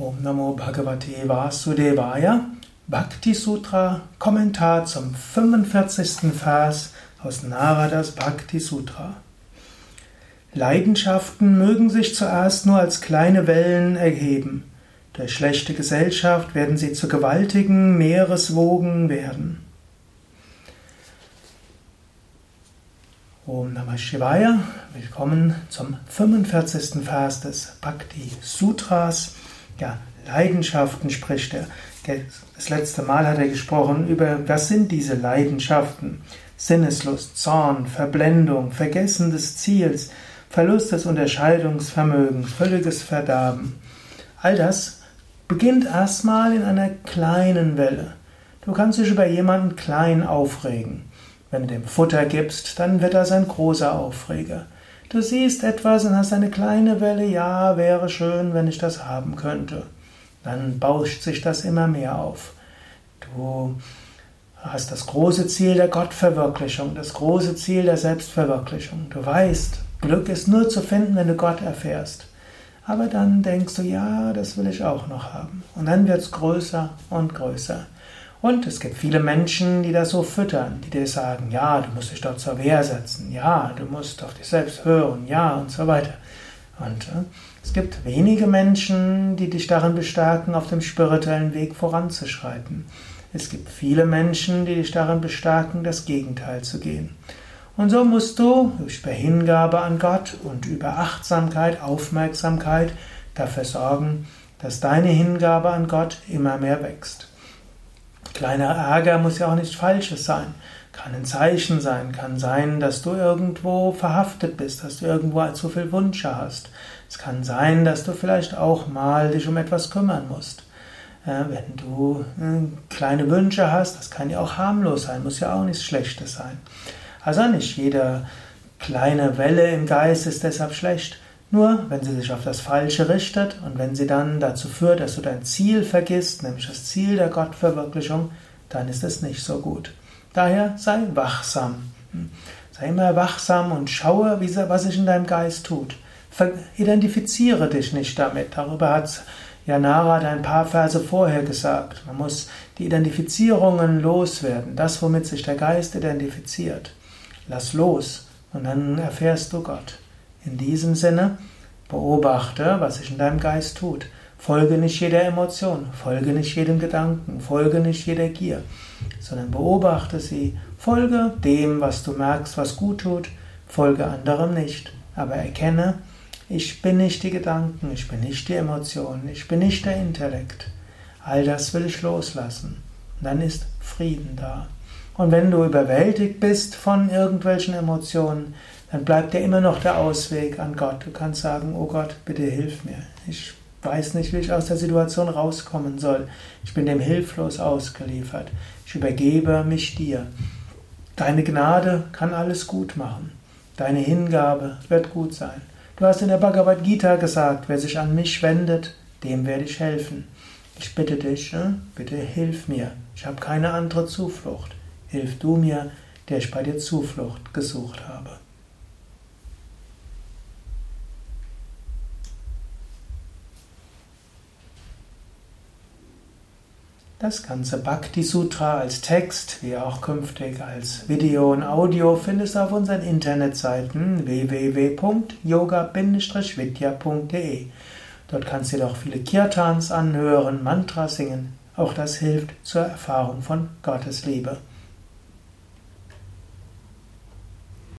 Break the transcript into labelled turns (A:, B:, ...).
A: Om Namo Bhagavate Vasudevaya Bhakti Sutra Kommentar zum 45. Vers aus Naradas Bhakti Sutra. Leidenschaften mögen sich zuerst nur als kleine Wellen erheben. Durch schlechte Gesellschaft werden sie zu gewaltigen Meereswogen werden. Om Namah Shivaya, willkommen zum 45. Vers des Bhakti Sutras. Ja, Leidenschaften spricht er. Das letzte Mal hat er gesprochen über, was sind diese Leidenschaften? Sinneslust, Zorn, Verblendung, Vergessen des Ziels, Verlust des Unterscheidungsvermögens, völliges Verderben. All das beginnt erstmal in einer kleinen Welle. Du kannst dich über jemanden klein aufregen. Wenn du dem Futter gibst, dann wird das ein großer Aufreger. Du siehst etwas und hast eine kleine Welle, ja, wäre schön, wenn ich das haben könnte. Dann bauscht sich das immer mehr auf. Du hast das große Ziel der Gottverwirklichung, das große Ziel der Selbstverwirklichung. Du weißt, Glück ist nur zu finden, wenn du Gott erfährst. Aber dann denkst du, ja, das will ich auch noch haben. Und dann wird es größer und größer. Und es gibt viele Menschen, die das so füttern, die dir sagen, ja, du musst dich dort zur Wehr setzen, ja, du musst auf dich selbst hören, ja und so weiter. Und äh, es gibt wenige Menschen, die dich darin bestärken, auf dem spirituellen Weg voranzuschreiten. Es gibt viele Menschen, die dich darin bestärken, das Gegenteil zu gehen. Und so musst du durch Hingabe an Gott und über Achtsamkeit, Aufmerksamkeit dafür sorgen, dass deine Hingabe an Gott immer mehr wächst. Kleiner Ärger muss ja auch nichts Falsches sein. Kann ein Zeichen sein, kann sein, dass du irgendwo verhaftet bist, dass du irgendwo zu viel Wünsche hast. Es kann sein, dass du vielleicht auch mal dich um etwas kümmern musst. Äh, wenn du äh, kleine Wünsche hast, das kann ja auch harmlos sein, muss ja auch nichts Schlechtes sein. Also nicht jede kleine Welle im Geist ist deshalb schlecht. Nur wenn sie sich auf das Falsche richtet und wenn sie dann dazu führt, dass du dein Ziel vergisst, nämlich das Ziel der Gottverwirklichung, dann ist es nicht so gut. Daher sei wachsam. Sei immer wachsam und schaue, was sich in deinem Geist tut. Identifiziere dich nicht damit. Darüber hat Janara ein paar Verse vorher gesagt. Man muss die Identifizierungen loswerden. Das, womit sich der Geist identifiziert. Lass los und dann erfährst du Gott. In diesem Sinne, beobachte, was sich in deinem Geist tut. Folge nicht jeder Emotion, folge nicht jedem Gedanken, folge nicht jeder Gier, sondern beobachte sie, folge dem, was du merkst, was gut tut, folge anderem nicht, aber erkenne, ich bin nicht die Gedanken, ich bin nicht die Emotionen, ich bin nicht der Intellekt. All das will ich loslassen. Und dann ist Frieden da. Und wenn du überwältigt bist von irgendwelchen Emotionen, dann bleibt dir immer noch der Ausweg an Gott. Du kannst sagen, oh Gott, bitte hilf mir. Ich weiß nicht, wie ich aus der Situation rauskommen soll. Ich bin dem hilflos ausgeliefert. Ich übergebe mich dir. Deine Gnade kann alles gut machen. Deine Hingabe wird gut sein. Du hast in der Bhagavad Gita gesagt, wer sich an mich wendet, dem werde ich helfen. Ich bitte dich, ne? bitte hilf mir. Ich habe keine andere Zuflucht. Hilf du mir, der ich bei dir Zuflucht gesucht habe. Das ganze Bhakti Sutra als Text, wie auch künftig als Video und Audio, findest du auf unseren Internetseiten www.yoga-vidya.de. Dort kannst du dir auch viele Kirtans anhören, Mantras singen. Auch das hilft zur Erfahrung von Gottes Liebe.